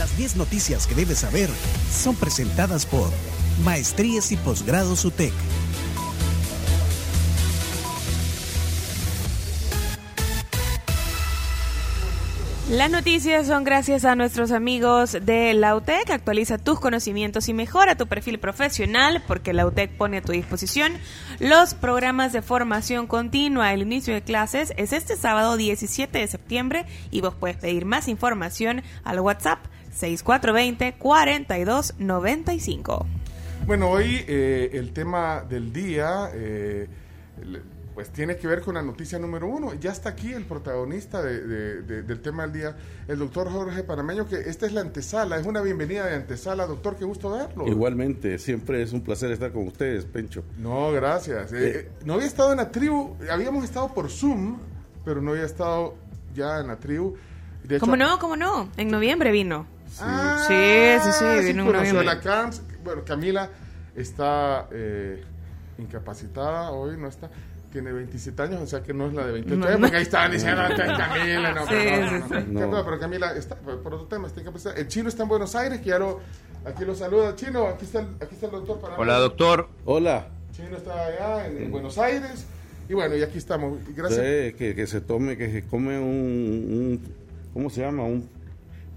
Las 10 noticias que debes saber son presentadas por Maestrías y Posgrados UTEC. Las noticias son gracias a nuestros amigos de la UTEC. Actualiza tus conocimientos y mejora tu perfil profesional porque la UTEC pone a tu disposición los programas de formación continua. El inicio de clases es este sábado 17 de septiembre y vos puedes pedir más información al WhatsApp 6420-4295. Bueno, hoy eh, el tema del día... Eh, pues tiene que ver con la noticia número uno. Ya está aquí el protagonista del tema del día, el doctor Jorge Panameño, que esta es la antesala, es una bienvenida de antesala. Doctor, qué gusto verlo. Igualmente, siempre es un placer estar con ustedes, Pencho. No, gracias. Eh, eh, no había estado en la tribu, habíamos estado por Zoom, pero no había estado ya en la tribu. ¿Cómo no? ¿Cómo no? En noviembre vino. Sí, ah, sí, sí, vino en noviembre. bueno, Camila está eh, incapacitada hoy, no está tiene 27 años, o sea que no es la de 28 años, porque ahí estaban diciendo Camila, no, pero, pero Camila, está, por otro tema, está empezar. El chino está en Buenos Aires, que ya lo, aquí lo saluda. Chino, aquí está el, aquí está el doctor para Hola, doctor. Hola. Chino está allá en, Buenos Aires, y bueno, y aquí estamos. Gracias. Sí, que, que, se tome, que se come un, un, ¿cómo se llama? Un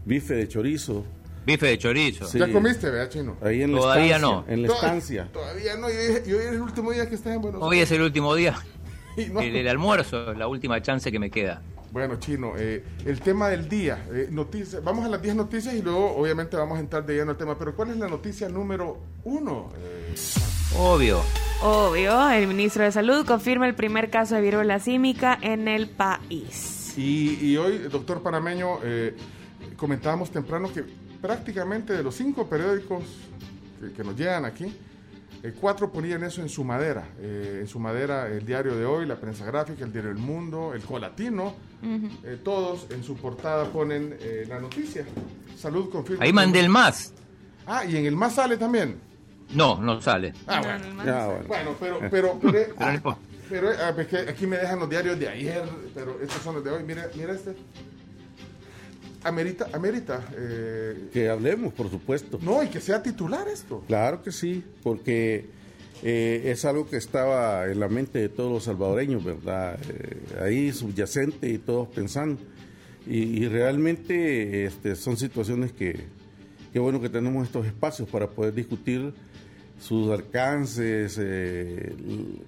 bife de chorizo. Bife de chorizo. ¿Ya comiste, vea, chino? Ahí en Todavía la no. En la estancia. Todavía no. Y hoy, es el último día que estás en Buenos Hoy es el último día. el, almuerzo, la última chance que me queda. Bueno, Chino, eh, el tema del día, eh, noticias, vamos a las 10 noticias y luego obviamente vamos a entrar de lleno al tema, pero ¿cuál es la noticia número uno? Eh, Obvio. Obvio, el ministro de Salud confirma el primer caso de viruela símica en el país. Y, y hoy, doctor Panameño, comentábamos temprano que prácticamente de los cinco periódicos que, nos llegan aquí, eh, cuatro ponían eso en su madera. Eh, en su madera, el diario de hoy, la prensa gráfica, el diario El Mundo, el Colatino, eh, todos en su portada ponen la noticia. Salud confirma. Ahí mandé el más. Ah, y en el más sale también. No, no sale. Ah, bueno. bueno. pero, pero, pero, pero, ah, ah, aquí me dejan los diarios de ayer, pero estos son los de hoy. Mira, mira este. Amerita, amerita. Eh, que hablemos, por supuesto. No, y que sea titular esto. Claro que sí, porque eh, es algo que estaba en la mente de todos los salvadoreños, ¿verdad? Eh, ahí subyacente y todos pensando. Y, realmente este, son situaciones que, qué bueno que tenemos estos espacios para poder discutir sus alcances,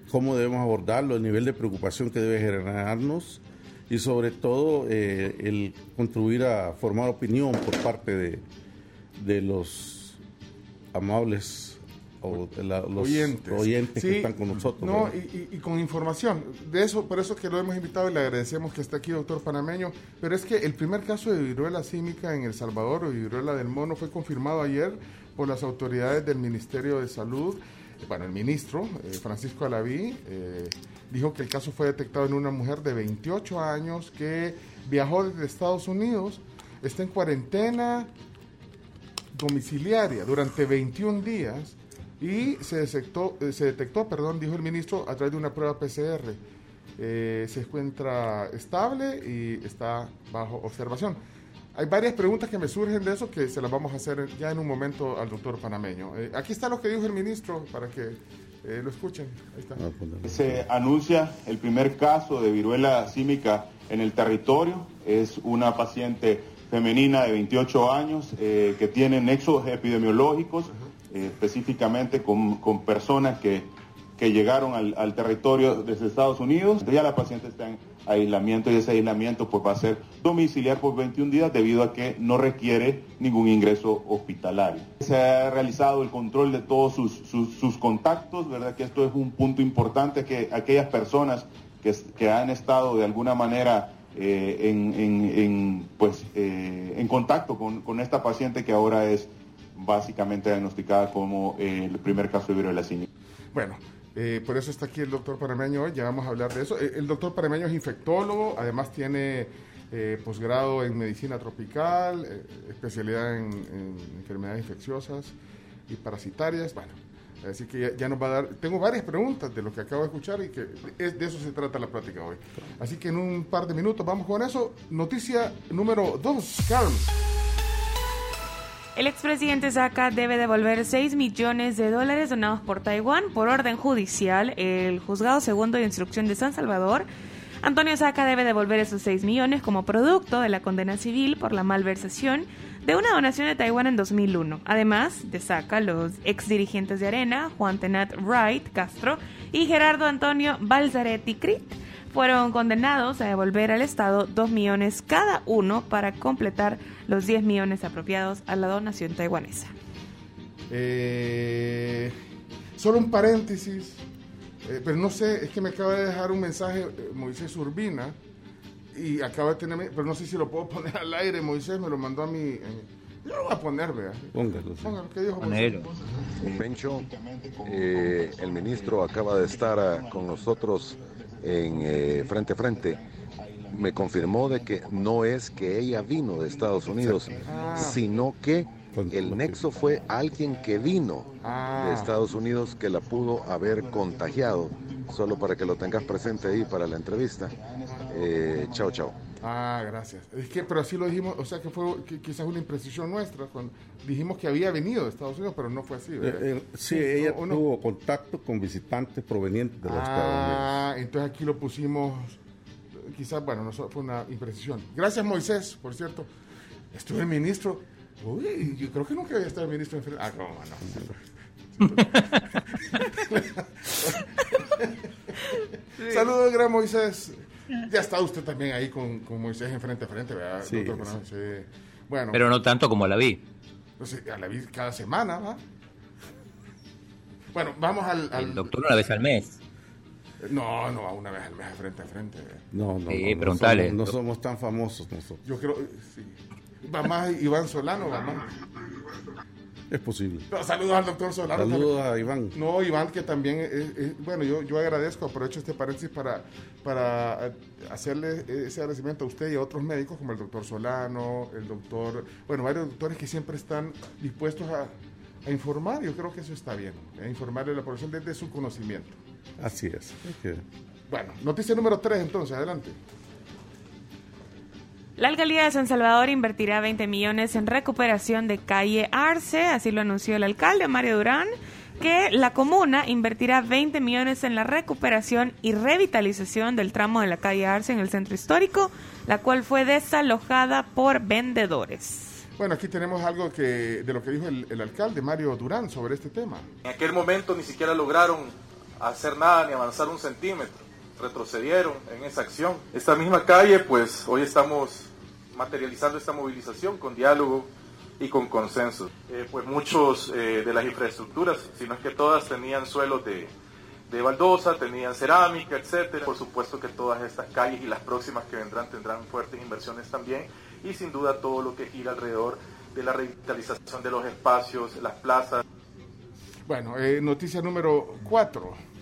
cómo debemos abordarlo, el nivel de preocupación que debe generarnos y sobre todo eh, el contribuir a formar opinión por parte de, de los amables o de los oyentes, que están con nosotros. No, y, con información. De eso, por eso que lo hemos invitado y le agradecemos que esté aquí, doctor Panameño. Pero es que el primer caso de viruela símica en El Salvador o viruela del mono fue confirmado ayer por las autoridades del Ministerio de Salud. Bueno, el ministro, eh, Francisco Alaví, eh, dijo que el caso fue detectado en una mujer de 28 años que viajó desde Estados Unidos, está en cuarentena domiciliaria durante 21 días y se detectó, eh, se detectó perdón, dijo el ministro, a través de una prueba PCR. Eh, se encuentra estable y está bajo observación. Hay varias preguntas que me surgen de eso que se las vamos a hacer ya en un momento al doctor panameño. Eh, aquí está lo que dijo el ministro para que eh, lo escuchen. Ah, pues, Se anuncia el primer caso de viruela símica en el territorio. Es una paciente femenina de 28 años eh, que tiene nexos epidemiológicos, eh, específicamente con, con, personas que, que llegaron al, al, territorio desde Estados Unidos. Ya la paciente está en aislamiento y ese aislamiento pues va a ser domiciliar por 21 días debido a que no requiere ningún ingreso hospitalario. Se ha realizado el control de todos sus, sus, contactos, ¿verdad? Que esto es un punto importante que aquellas personas que, que han estado de alguna manera eh, en, en, pues, eh, en contacto con, con, esta paciente que ahora es básicamente diagnosticada como el primer caso de viruela Bueno, eh, por eso está aquí el doctor Parameño hoy, ya vamos a hablar de eso. Eh, el doctor Parameño es infectólogo, además tiene eh, posgrado en medicina tropical, especialidad en, enfermedades infecciosas y parasitarias. Bueno, así que ya, nos va a dar. Tengo varias preguntas de lo que acabo de escuchar y que de eso se trata la plática hoy. Así que en un par de minutos vamos con eso. Noticia número dos, Carlos. El expresidente Saka debe devolver 6 millones de dólares donados por Taiwán por orden judicial. El juzgado segundo de instrucción de San Salvador, Antonio Saca debe devolver esos 6 millones como producto de la condena civil por la malversación de una donación de Taiwán en 2001. Además de Saca, los ex dirigentes de Arena, Juan Tenat Wright Castro y Gerardo Antonio Balzaretti Crit, fueron condenados a devolver al Estado 2 millones cada uno para completar los 10 millones apropiados a la donación taiwanesa. Eh, solo un paréntesis, eh, pero no sé, es que me acaba de dejar un mensaje eh, Moisés Urbina y acaba de tener, pero no sé si lo puedo poner al aire, Moisés me lo mandó a mí. yo lo voy a poner, vea. Póngalo. Póngalo, ¿qué dijo Ponelo. Pencho, eh, el ministro acaba de estar ah, con nosotros en eh, frente a frente. Me confirmó de que no es que ella vino de Estados Unidos, Ah. sino que el nexo fue alguien que vino Ah. de Estados Unidos que la pudo haber contagiado. Solo para que lo tengas presente ahí para la entrevista. Eh, chao, chao. Ah, gracias. Es que, pero así lo dijimos, o sea que fue que- quizás una imprecisión nuestra. Cuando dijimos que había venido de Estados Unidos, pero no fue así. ¿verdad? Eh, eh, sí, ella tuvo contacto con visitantes provenientes de los Estados Unidos. Ah, entonces aquí lo pusimos, quizás, bueno, no fue una imprecisión. Gracias, Moisés, por cierto. Estuve el ministro. Uy, yo creo que nunca había estado el ministro enfrente. Ah, cómo no. Saludos, gran Moisés. Ya está usted también ahí con, con Moisés enfrente a frente, ¿verdad? Sí, doctor? Sí. Bueno, Pero no tanto como la vi. pues, a la vi cada semana, ¿va? Bueno, vamos al... al- El doctor una vez al mes. No, no, una vez al mes frente a frente. No, no, Sí, no, no preguntale. somos, no somos tan famosos nosotros. Yo creo, sí. Va más Iván Solano, va más. Es posible. Saludos al doctor Solano. Saludos a Iván. No, Iván, que también, es- es- bueno, yo, yo agradezco, aprovecho este paréntesis para, para eh, hacerle ese agradecimiento a usted y a otros médicos como el doctor Solano, el doctor, bueno, varios doctores que siempre están dispuestos a, a informar, yo creo que eso está bien, a informarle a la población desde su conocimiento. Así es. Bueno, noticia número 3 entonces, adelante. La alcaldía de San Salvador invertirá 20 millones en recuperación de calle Arce, así lo anunció el alcalde Mario Durán, que la comuna invertirá 20 millones en la recuperación y revitalización del tramo de la calle Arce en el centro histórico, la cual fue desalojada por vendedores. Bueno, aquí tenemos algo que de lo que dijo el, el alcalde Mario Durán sobre este tema. En aquel momento ni siquiera lograron hacer nada ni avanzar un centímetro. Retrocedieron en esa acción. Esta misma calle, pues hoy estamos materializando esta movilización con diálogo y con consenso. Eh, pues muchos eh, de las infraestructuras, si no es que todas, tenían suelos de, de baldosa, tenían cerámica, etcétera. Por supuesto que todas estas calles y las próximas que vendrán tendrán fuertes inversiones también y sin duda todo lo que gira alrededor de la revitalización de los espacios, las plazas. Bueno, eh, noticia número 4.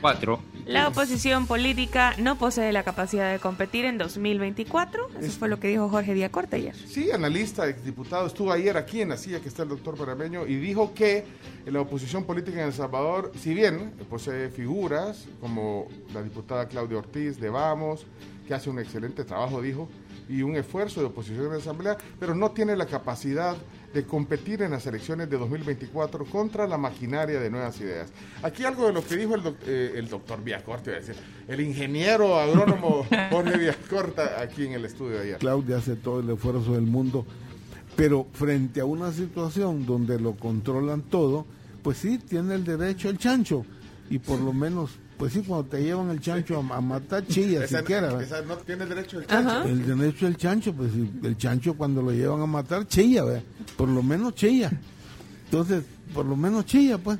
Cuatro. La oposición política no posee la capacidad de competir en 2024, eso fue lo que dijo Jorge Diacorte ayer. Sí, analista, exdiputado, estuvo ayer aquí en la silla que está el doctor Parameño y dijo que la oposición política en El Salvador, si bien posee figuras como la diputada Claudia Ortiz de Vamos, que hace un excelente trabajo, dijo, y un esfuerzo de oposición en la Asamblea, pero no tiene la capacidad de competir en las elecciones de 2024 contra la maquinaria de nuevas ideas. Aquí algo de lo que dijo el, doc- eh, el doctor Villacorta, iba a decir, el ingeniero agrónomo Jorge Villacorta aquí en el estudio de ayer. Claudia hace todo el esfuerzo del mundo, pero frente a una situación donde lo controlan todo, pues sí, tiene el derecho el chancho. Y por lo menos, pues sí, cuando te llevan el chancho a, a matar, chilla Esa- siquiera. esa no tiene el derecho del chancho. El derecho del chancho, pues el chancho cuando lo llevan a matar, chilla, ¿verdad? por lo menos chilla. Entonces, por lo menos chilla, pues.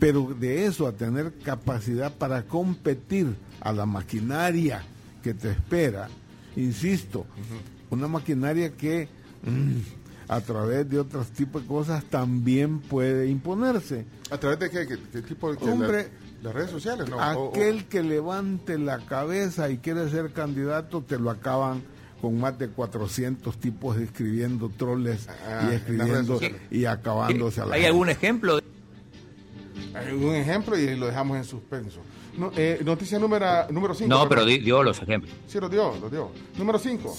Pero de eso a tener capacidad para competir a la maquinaria que te espera, insisto, una maquinaria que mm, a través de otros tipos de cosas también puede imponerse. ¿A través de qué, qué- qué tipo de Hombre, la- las redes sociales? No, O- o- Aquel que levante la cabeza y quiere ser candidato, te lo acaban con más de 400 tipos escribiendo troles Ah, y escribiendo y acabándose a la ¿Hay gente. algún ejemplo? de- hay un ejemplo y lo dejamos en suspenso. No, eh, noticia número 5. Número cinco, No, pero di- dio los ejemplos. Sí, lo dio, lo dio. Número 5.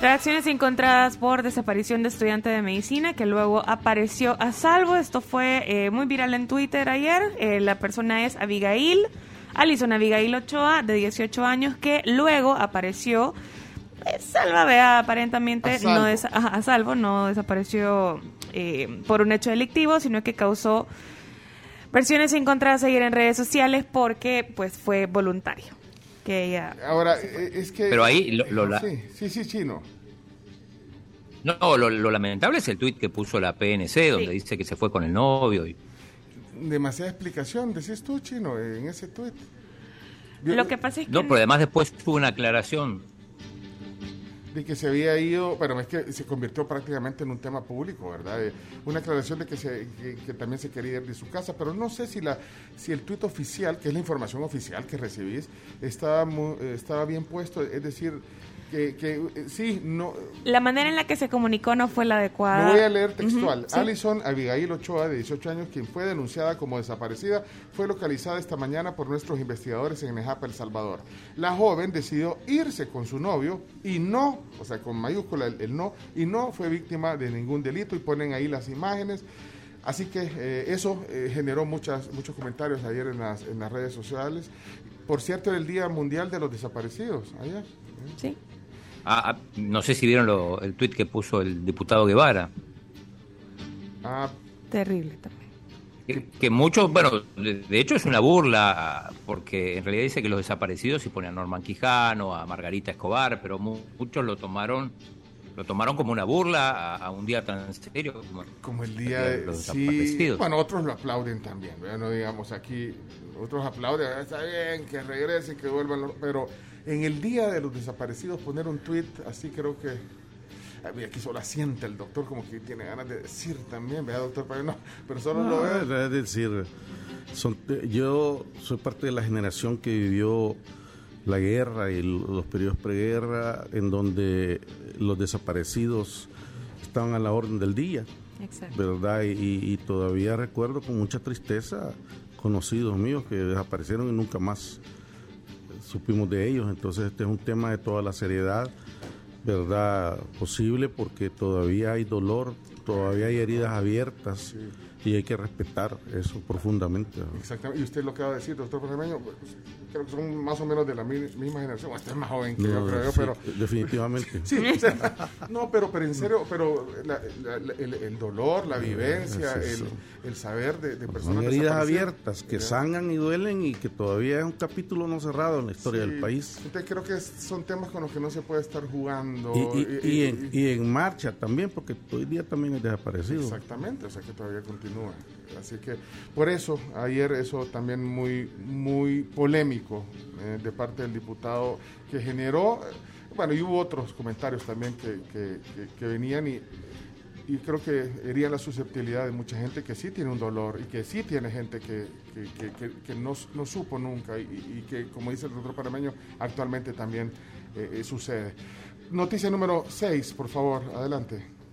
Reacciones encontradas por desaparición de estudiante de medicina que luego apareció a salvo. Esto fue eh, muy viral en Twitter ayer. Eh, la persona es Abigail, Alison Abigail Ochoa, de 18 años, que luego apareció eh, salva, vea, aparentemente no es a salvo, no desapareció por un hecho delictivo, sino que causó versiones encontradas ayer en redes sociales porque pues fue voluntario que ella... Ahora, eh, es que... Pero ahí lo, Sí, sí, sí, chino. No, lo, lamentable es el tuit que puso la PNC, donde dice que se fue con el novio. Y... Demasiada explicación, decís tú, chino, en ese tuit. Lo que pasa es que... No, pero además después tuvo una aclaración de que se había ido, pero es que se convirtió prácticamente en un tema público, ¿verdad? una aclaración de que, se, que, también se quería ir de su casa, pero no sé si la si el tuit oficial, que es la información oficial que recibís, estaba, estaba bien puesto, es decir, que, eh, sí, no... La manera en la que se comunicó no fue la adecuada. Voy a leer textual. Alison Abigail Ochoa, de 18 años, quien fue denunciada como desaparecida, fue localizada esta mañana por nuestros investigadores en Nejapa, El Salvador. La joven decidió irse con su novio y no, o sea, con mayúscula el, no, y no fue víctima de ningún delito y ponen ahí las imágenes. Así que eh, eso eh, generó muchas, muchos comentarios ayer en las, en las redes sociales. Por cierto, era el Día Mundial de los Desaparecidos, ayer. Sí. Ah, ah, no sé si vieron el tuit que puso el diputado Guevara. Ah. Terrible también. Que, muchos, bueno, de, hecho es una burla, porque en realidad dice que los desaparecidos y pone a Norman Quijano, a Margarita Escobar, pero muchos lo tomaron lo tomaron como una burla a, un día tan serio como, el día de los desaparecidos. Bueno, otros lo aplauden también, no digamos aquí, otros aplauden, ah, está bien, que regresen, que vuelvan, pero en el día de los desaparecidos poner un tweet así creo que aquí solo asiente el doctor como que tiene ganas de decir también, vea doctor, pero no, pero solo lo ve. Es decir, yo soy parte de la generación que vivió la guerra y los periodos preguerra en donde los desaparecidos estaban a la orden del día. ¿Verdad? y, todavía recuerdo con mucha tristeza conocidos míos que desaparecieron y nunca más supimos de ellos. Entonces este es un tema de toda la seriedad, ¿verdad? Posible porque todavía hay dolor, todavía hay heridas abiertas y hay que respetar eso profundamente. Exactamente. Y usted lo que va a decir, doctor pues, creo que son más o menos de la misma generación. Usted es más joven que yo, creo, pero... Definitivamente. sí, no, pero, pero en serio, pero el, dolor, la vivencia, el, saber de, de personas... Son heridas abiertas que sangran y duelen y que todavía es un capítulo no cerrado en la historia del país. Entonces creo que son temas con los que no se puede estar jugando. Y, en, y en marcha también, porque hoy día también es desaparecido. Exactamente, o sea que todavía continúa. Así que por eso ayer eso también muy, muy polémico eh, de parte del diputado que generó, bueno, y hubo otros comentarios también que, que, venían y, y, creo que herían la susceptibilidad de mucha gente que sí tiene un dolor y que sí tiene gente que, no, no, supo nunca y, que, como dice el doctor Parameño, actualmente también eh, eh, sucede. Noticia número 6, por favor, adelante.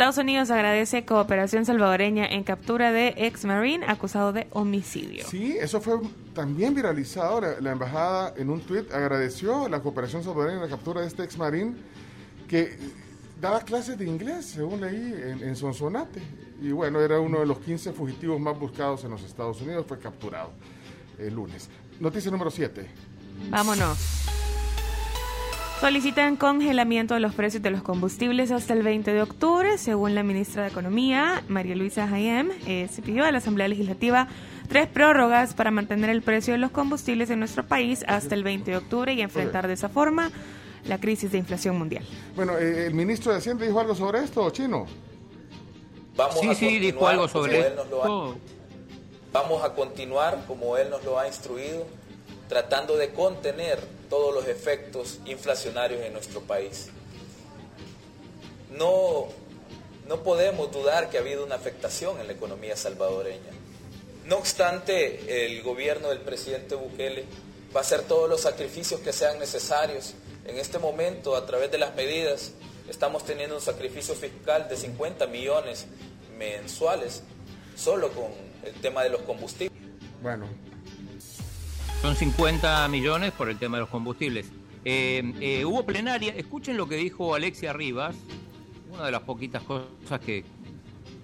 Estados Unidos agradece cooperación salvadoreña en captura de ex marine acusado de homicidio. Sí, eso fue también viralizado. La, embajada en un tuit agradeció la cooperación salvadoreña en la captura de este ex marine que daba clases de inglés, según leí, en, Sonsonate. Y bueno, era uno de los 15 fugitivos más buscados en los Estados Unidos. Fue capturado el lunes. Noticia número 7. Vámonos. Solicitan congelamiento de los precios de los combustibles hasta el 20 de octubre. Según la ministra de Economía, María Luisa Hayem, eh, se pidió a la Asamblea Legislativa tres prórrogas para mantener el precio de los combustibles en nuestro país hasta el 20 de octubre y enfrentar de esa forma la crisis de inflación mundial. Bueno, eh, el ministro de Hacienda dijo algo sobre esto, Chino. Vamos sí, sí, dijo algo sobre esto. Vamos a continuar como él nos lo ha instruido, tratando de contener todos los efectos inflacionarios en nuestro país. No, no podemos dudar que ha habido una afectación en la economía salvadoreña. No obstante, el gobierno del presidente Bukele va a hacer todos los sacrificios que sean necesarios. En este momento, a través de las medidas, estamos teniendo un sacrificio fiscal de 50 millones mensuales solo con el tema de los combustibles. Bueno, son 50 millones por el tema de los combustibles. Eh, eh, hubo plenaria, escuchen lo que dijo Alexia Rivas, una de las poquitas cosas que,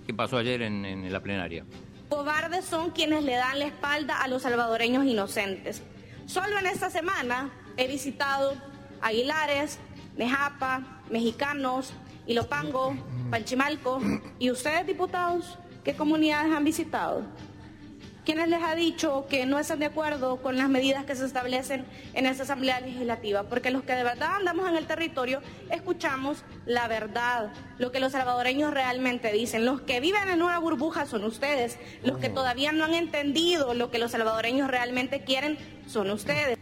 que pasó ayer en, en la plenaria. Cobardes son quienes le dan la espalda a los salvadoreños inocentes. Solo en esta semana he visitado Aguilares, Nejapa, Mexicanos, Ilopango, Panchimalco. ¿Y ustedes, diputados, qué comunidades han visitado? ¿Quiénes les ha dicho que no están de acuerdo con las medidas que se establecen en esta Asamblea Legislativa? Porque los que de verdad andamos en el territorio escuchamos la verdad, lo que los salvadoreños realmente dicen. Los que viven en una burbuja son ustedes. Los que todavía no han entendido lo que los salvadoreños realmente quieren son ustedes.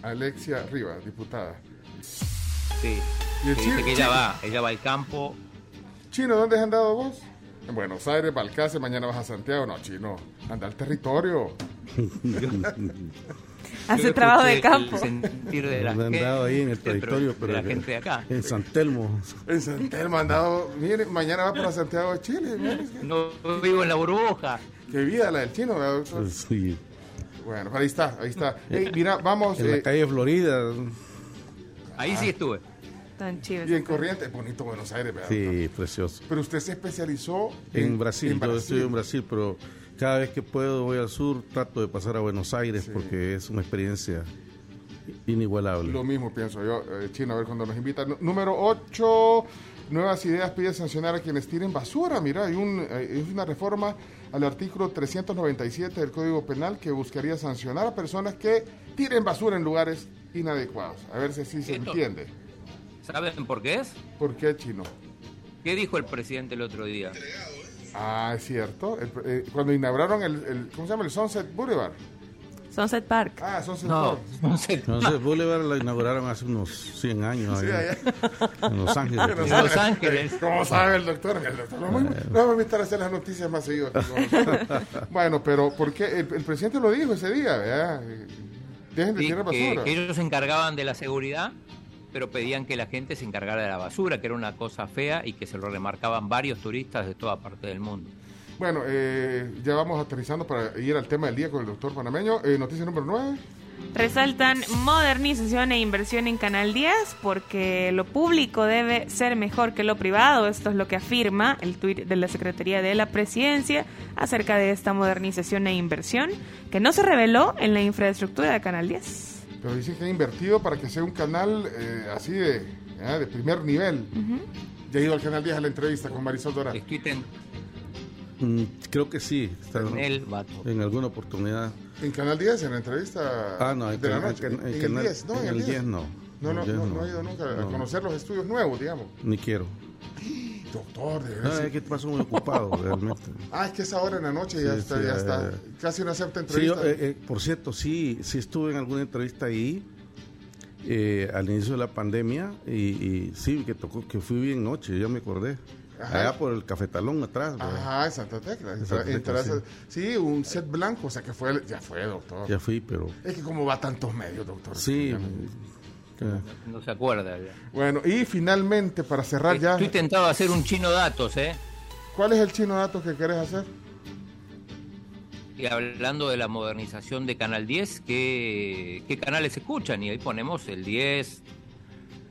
Alexia Rivas, diputada. Sí. dice que ella va, ella va al campo. Chino, ¿dónde has andado vos? En Buenos Aires, Balcase, mañana vas a Santiago. No, chino, anda al territorio. Hace trabajo de campo. de la andado ahí en el territorio, pero, la gente de acá. En San Telmo. En San Telmo andado. Mire, mañana va para Santiago de Chile. No vivo en la burbuja. Qué vida la del chino, doctor? Sí. Bueno, ahí está, ahí está. mira, vamos. En la eh, calle Florida. Ahí sí estuve. Tan chido. Bien corriente, bonito Buenos Aires, ¿verdad? Sí, precioso. Pero usted se especializó en, Brasil. Yo estoy en Brasil, pero cada vez que puedo voy al sur, trato de pasar a Buenos Aires porque es una experiencia inigualable. Lo mismo pienso yo, eh, Chino, a ver cuando nos invitan. Número 8, Nuevas Ideas pide sancionar a quienes tiren basura. Mira, hay un, es una reforma al artículo 397 del Código Penal que buscaría sancionar a personas que tiren basura en lugares inadecuados. A ver si así se entiende. ¿Saben por qué es? ¿Por qué, Chino? ¿Qué dijo el presidente el otro día? Ah, es cierto. Eh, cuando inauguraron el, ¿cómo se llama? El Sunset Boulevard. Sunset Park. Ah, Sunset Park. Sunset, Boulevard la inauguraron hace unos 100 años. Sí, allá. En Los Ángeles. En Los Ángeles. ¿Cómo sabe el doctor? El doctor no, me, no me invitar a hacer las noticias más seguido. bueno, pero ¿por qué? El, presidente lo dijo ese día, ¿verdad? Dejen de tirar basura. Que ellos se encargaban de la seguridad pero pedían que la gente se encargara de la basura, que era una cosa fea y que se lo remarcaban varios turistas de toda parte del mundo. Bueno, eh, ya vamos aterrizando para ir al tema del día con el doctor panameño. Eh, noticia número 9. Resaltan modernización e inversión en Canal 10 porque lo público debe ser mejor que lo privado. Esto es lo que afirma el tuit de la Secretaría de la Presidencia acerca de esta modernización e inversión que no se reveló en la infraestructura de Canal 10. Pero dicen que ha invertido para que sea un canal eh, así de, ¿eh? de primer nivel. Ya he ido al Canal 10 a la entrevista con Marisol Dora. Mm, creo que sí. en, el en alguna oportunidad. ¿En Canal 10? ¿En la entrevista? Ah, no, en, de la noche? en, el 10, no. En, el 10, no. No, no, no, no, he ido nunca a conocer los estudios nuevos, digamos. Ni quiero. Doctor, de verdad. No, es que paso muy ocupado, realmente. Ah, es que es ahora en la noche ya está, ya está. Eh, casi una acepta entrevista. Sí, eh, eh, por cierto, sí, sí estuve en alguna entrevista ahí. al inicio de la pandemia y, sí, que tocó, que fui bien noche, ya me acordé. Allá por el cafetalón atrás. Ajá, en Santa Tecla. sí. un set blanco, o sea que fue, ya fue, doctor. Ya fui, pero... Es que como va tantos medios, doctor. Sí, no se acuerda. Bueno, y finalmente, para cerrar ya. Estoy tentado a hacer un chino datos, ¿eh? ¿Cuál es el chino datos que querés hacer? Y hablando de la modernización de Canal 10, ¿qué, qué canales escuchan? Y ahí ponemos el 10.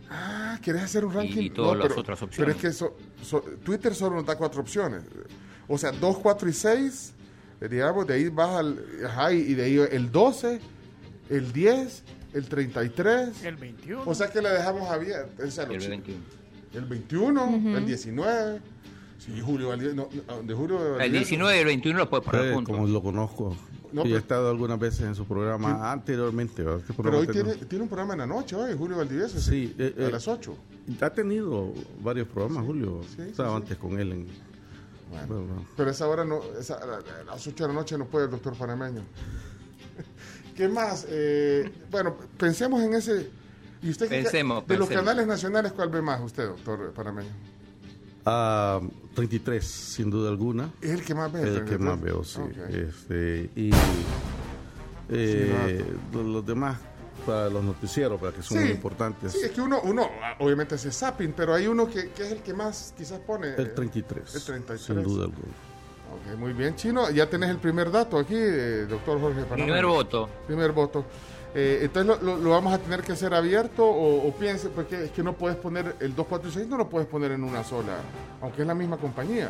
Ah, ¿querés hacer un ranking? Y, todas las otras opciones. Pero es que Twitter solo nos da cuatro opciones. O sea, 2, 4 y 6, eh, digamos, de ahí vas al. Ajá, y de ahí el 12, el 10 el 33. El 21. O sea que le dejamos abierto. el 21. El 21, el 19. Sí, Julio, de Julio El 19 y el 21 lo puedes poner juntos. Como lo conozco. No, y he estado algunas veces en su programa anteriormente. Este pero hoy tiene, tiene, un programa en la noche, hoy, Julio Valdivieso. Sí, eh, a eh, las 8. Ha tenido varios programas, Julio. Estaba antes con él en. Bueno, Pero esa hora no, esa, a las 8 de la noche no puede el doctor panameño. ¿Qué más? Eh, bueno, pensemos en ese. ¿Y usted pensemos, de los canales nacionales, cuál ve más usted, doctor Parameño? Ah, 33, sin duda alguna. ¿Es el que más ve? El, que más veo, sí. Este, y eh, los, demás para los noticieros, para que son muy importantes. Sí, es que uno, uno obviamente hace zapping, pero hay uno que, que, es el que más quizás pone. El 33. El 33. Sin duda alguna muy bien, Chino. Ya tenés el primer dato aquí, doctor Jorge Primer voto. Primer voto. Eh, entonces lo, vamos a tener que hacer abierto o, piense, porque es que no puedes poner el 246, no lo puedes poner en una sola, aunque es la misma compañía.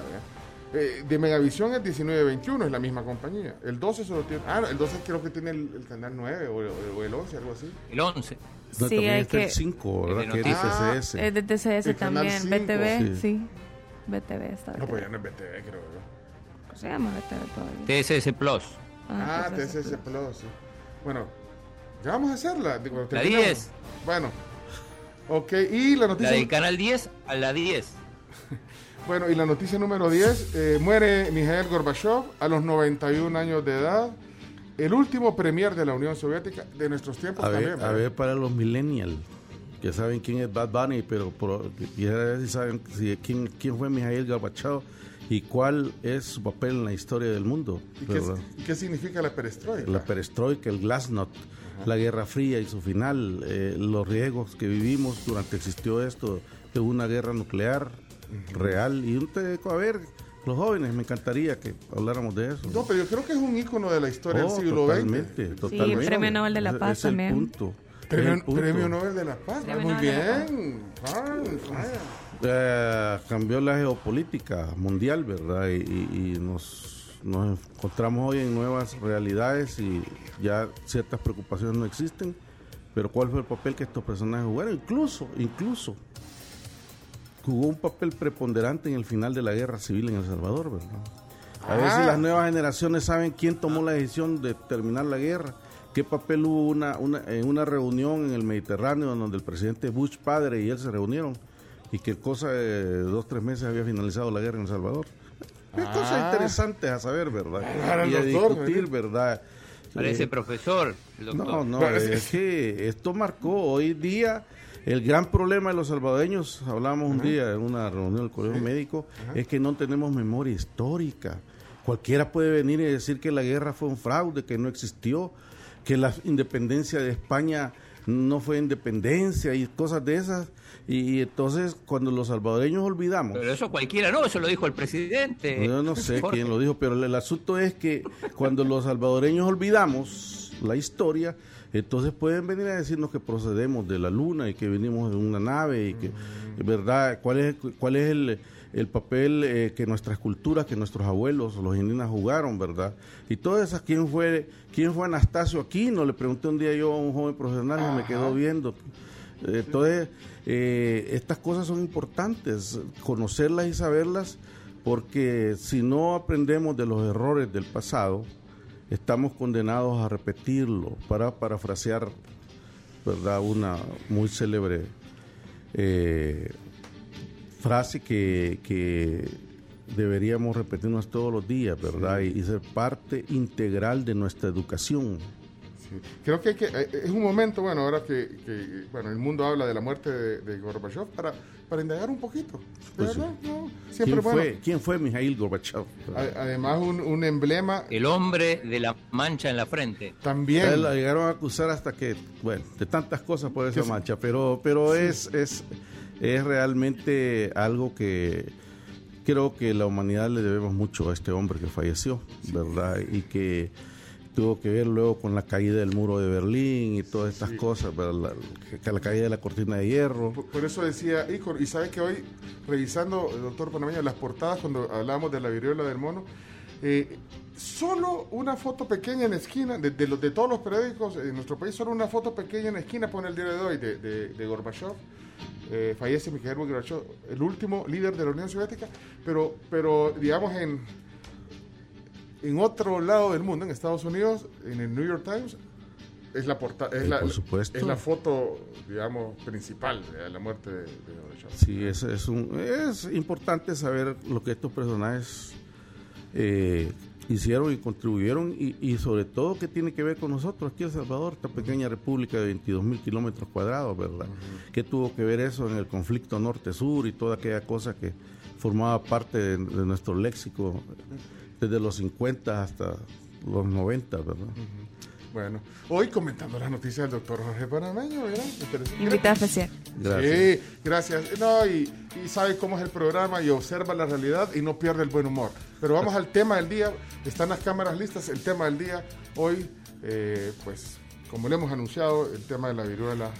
Eh, de Megavisión es 1921, es la misma compañía. El 12 solo tiene. Ah, el 12 creo que tiene el, canal 9 o, el 11, algo así. El 11. No, sí, hay que... el 5, ¿verdad? Que es de TCS. es de TCS también. BTV, sí. BTV está. No, pues ya no es BTV, creo yo. ¿Cómo se llama? TSS Plus. Ah, ah TSS, Plus. sí. Bueno, ya vamos a hacerla. la 10. Bueno. Ok, y la noticia. La del canal 10 a la 10. bueno, y la noticia número 10. Eh, muere Mikhail Gorbachev a los 91 años de edad. El último premier de la Unión Soviética de nuestros tiempos a también. Ver, a ver, para los millennials, que saben quién es Bad Bunny, pero por, si saben quién, quién fue Mikhail Gorbachev y cuál es su papel en la historia del mundo. ¿Y qué, qué, significa la perestroika? La perestroika, el glasnost la Guerra Fría y su final, eh, los riesgos que vivimos durante existió esto de una guerra nuclear real. Y un a ver, los jóvenes, me encantaría que habláramos de eso. No, pero yo creo que es un ícono de la historia del oh, siglo totalmente, XX. Totalmente, Sí, el Premio Nobel de la Paz es, también. El punto. Premio, Nobel de la Paz, muy bien. Eh, cambió la geopolítica mundial, ¿verdad? y nos nos encontramos hoy en nuevas realidades y ya ciertas preocupaciones no existen, pero ¿cuál fue el papel que estos personajes jugaron? Incluso, incluso, jugó un papel preponderante en el final de la guerra civil en El Salvador, ¿verdad? A ver si ah. las nuevas generaciones saben quién tomó la decisión de terminar la guerra, qué papel hubo una, una, en una reunión en el Mediterráneo donde el presidente Bush padre y él se reunieron y que cosa de dos, tres meses había finalizado la guerra en El Salvador. Es ah. cosas interesantes a saber, ¿verdad? y a discutir, ¿verdad? Parece profesor, el doctor. No, no, es que esto marcó hoy día el gran problema de los salvadoreños, hablamos un día en una reunión del Colegio Médico, es que no tenemos memoria histórica. Cualquiera puede venir y decir que la guerra fue un fraude, que no existió, que la independencia de España no fue independencia y cosas de esas. Y, entonces, cuando los salvadoreños olvidamos. Pero eso cualquiera, no, eso lo dijo el presidente. Yo no sé quién lo dijo, pero el, asunto es que cuando los salvadoreños olvidamos la historia, entonces pueden venir a decirnos que procedemos de la luna y que venimos en una nave y que, ¿verdad? ¿Cuál es, cuál es el, el papel eh, que nuestras culturas, que nuestros abuelos, los indígenas jugaron, ¿verdad? Y todas esas, ¿quién fue, quién fue Anastasio Aquino? Le pregunté un día yo a un joven profesional y me quedó viendo. Entonces, eh, estas cosas son importantes, conocerlas y saberlas, porque si no aprendemos de los errores del pasado, estamos condenados a repetirlo, para parafrasear, ¿verdad? Una muy célebre eh, frase que, que deberíamos repetirnos todos los días, ¿verdad? y, ser parte integral de nuestra educación. Creo que, eh, es un momento, bueno, ahora que, bueno, el mundo habla de la muerte de, Gorbachev, para, para indagar un poquito. Pues ¿Quién, fue, ¿Quién fue Mikhail Gorbachev? Además, un, emblema. El hombre de la mancha en la frente. También. La llegaron a acusar hasta que, bueno, de tantas cosas por esa mancha, pero, pero es, es, es realmente algo que creo que la humanidad le debemos mucho a este hombre que falleció, ¿verdad? Y que tuvo que ver luego con la caída del muro de Berlín y todas estas cosas, la, la, caída de la cortina de hierro. Por, eso decía, y, sabes que hoy, revisando, doctor Panameño, las portadas cuando hablábamos de la viruela del mono, eh, solo una foto pequeña en la esquina, de, de, de, todos los periódicos en nuestro país, solo una foto pequeña en la esquina pone el día de hoy de, de Gorbachev. Eh, fallece Mikhail Gorbachev, el último líder de la Unión Soviética, pero, pero digamos en en otro lado del mundo, en Estados Unidos, en el New York Times, es la portada, es, la, es la foto, digamos, principal de la muerte de, de Sí, es, es, un, es importante saber lo que estos personajes eh, hicieron y contribuyeron y, y, sobre todo qué tiene que ver con nosotros aquí en El Salvador, esta pequeña república de 22 mil kilómetros cuadrados, ¿verdad? ¿Qué tuvo que ver eso en el conflicto norte-sur y toda aquella cosa que formaba parte de nuestro léxico? desde los 50 hasta los 90, ¿verdad? Bueno, hoy comentando las noticias del doctor Jorge Panameño, ¿verdad? Invitado especial. Gracias. Sí, gracias. No, y, sabe cómo es el programa y observa la realidad y no pierde el buen humor. Pero vamos al tema del día. Están las cámaras listas. El tema del día hoy, eh, pues como le hemos anunciado, el tema de la viruela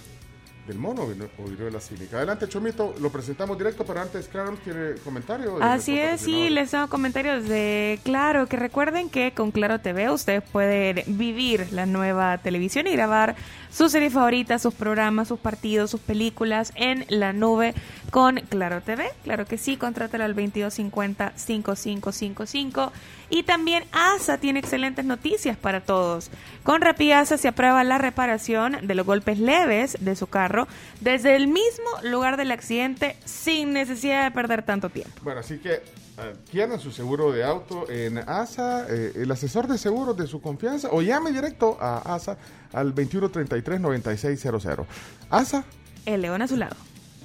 del mono o viruela cínica. Adelante, Chomito, lo presentamos directo, pero antes, Claro, ¿quiere comentario? Así es, sí, les tengo comentarios de Claro, que recuerden que con Claro TV ustedes pueden vivir la nueva televisión y grabar sus series favoritas, sus programas, sus partidos, sus películas en la nube con Claro TV. Claro que sí, contrátelo al 2250-5555. Y también ASA tiene excelentes noticias para todos. Con Rapiasa se aprueba la reparación de los golpes leves de su carro desde el mismo lugar del accidente sin necesidad de perder tanto tiempo. Bueno, así que adquieran su seguro de auto en ASA, eh, el asesor de seguros de su confianza, o llame directo a ASA al 2133-9600. ASA. El león a su lado.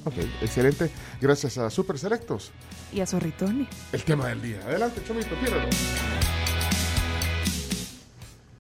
Ok, excelente. Gracias a Super Selectos. Y a Zorritoni. El tema del día. Adelante, Chomito, tíralo.